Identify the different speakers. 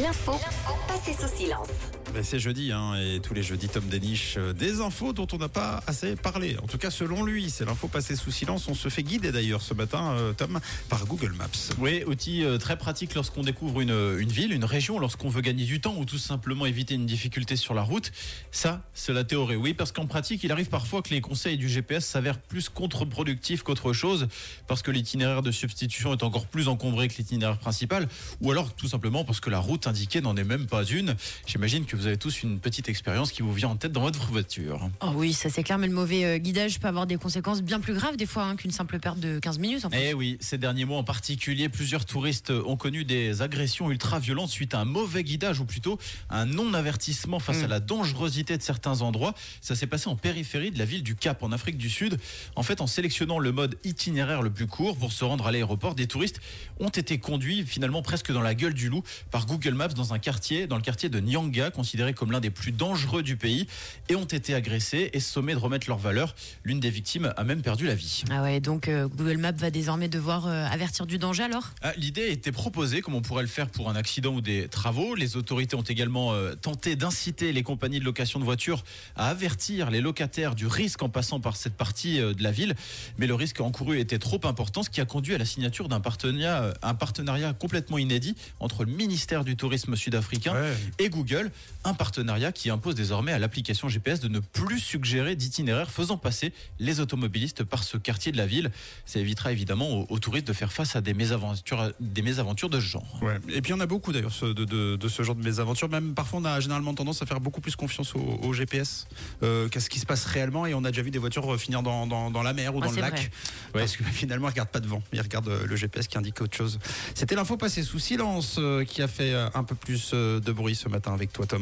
Speaker 1: L'info passée sous silence.
Speaker 2: Ben, c'est jeudi, hein, et tous les jeudis, Tom déniche euh, des infos dont on n'a pas assez parlé. En tout cas, selon lui, c'est l'info passée sous silence. On se fait guider d'ailleurs ce matin, euh, Tom, par Google Maps.
Speaker 3: Oui, outil euh, très pratique lorsqu'on découvre une, une ville, une région, lorsqu'on veut gagner du temps ou tout simplement éviter une difficulté sur la route. Ça, c'est la théorie. Oui, parce qu'en pratique, il arrive parfois que les conseils du GPS s'avèrent plus contre-productifs qu'autre chose, parce que l'itinéraire de substitution est encore plus encombré que l'itinéraire principal, ou alors tout simplement parce que la route indiquée n'en est même pas une. J'imagine que vous avez tous une petite expérience qui vous vient en tête dans votre voiture.
Speaker 4: Oh oui, ça c'est clair, mais le mauvais euh, guidage peut avoir des conséquences bien plus graves des fois hein, qu'une simple perte de 15 minutes. En.
Speaker 3: Eh oui, ces derniers mois en particulier, plusieurs touristes ont connu des agressions ultra-violentes suite à un mauvais guidage ou plutôt un non-avertissement face à la dangerosité de certains endroits. Ça s'est passé en périphérie de la ville du Cap en Afrique du Sud. En fait, en sélectionnant le mode itinéraire le plus court pour se rendre à l'aéroport, des touristes ont été conduits finalement presque dans la gueule du loup par Google Maps dans un quartier, dans le quartier de Nyanga, considéré comme l'un des plus dangereux du pays, et ont été agressés et sommés de remettre leur valeur. L'une des victimes a même perdu la vie.
Speaker 4: Ah ouais, donc euh, Google Maps va désormais devoir euh, avertir du danger alors?
Speaker 3: Ah, L'idée était proposée, comme on pourrait le faire pour un accident ou des travaux. Les autorités ont également euh, tenté d'inciter les compagnies de location de voitures à avertir les locataires du risque en passant par cette partie euh, de la ville. Mais le risque encouru était trop important, ce qui a conduit à la signature d'un partenariat, un partenariat complètement inédit entre le ministère du Tourisme sud-africain
Speaker 2: Ouais.
Speaker 3: et Google. Un partenariat qui impose désormais à l'application GPS de ne plus suggérer d'itinéraire faisant passer les automobilistes par ce quartier de la ville. Ça évitera évidemment aux, aux touristes de faire face à des mésaventures, des mésaventures de ce genre.
Speaker 2: Ouais. Et puis, il y en a beaucoup d'ailleurs de, de- de ce genre de mésaventures. Même parfois, on a généralement tendance à faire beaucoup plus confiance au, au GPS euh, qu'à ce qui se passe réellement. Et on a déjà vu des voitures euh, finir dans, dans- dans la mer ou
Speaker 4: Ouais,
Speaker 2: dans le lac.
Speaker 4: vrai.
Speaker 2: Parce que finalement, ils regardent pas devant. Ils regardent euh, le GPS qui indique autre chose. C'était l'info passée sous silence euh, qui a fait un peu plus de bruit ce matin avec toi, Tom.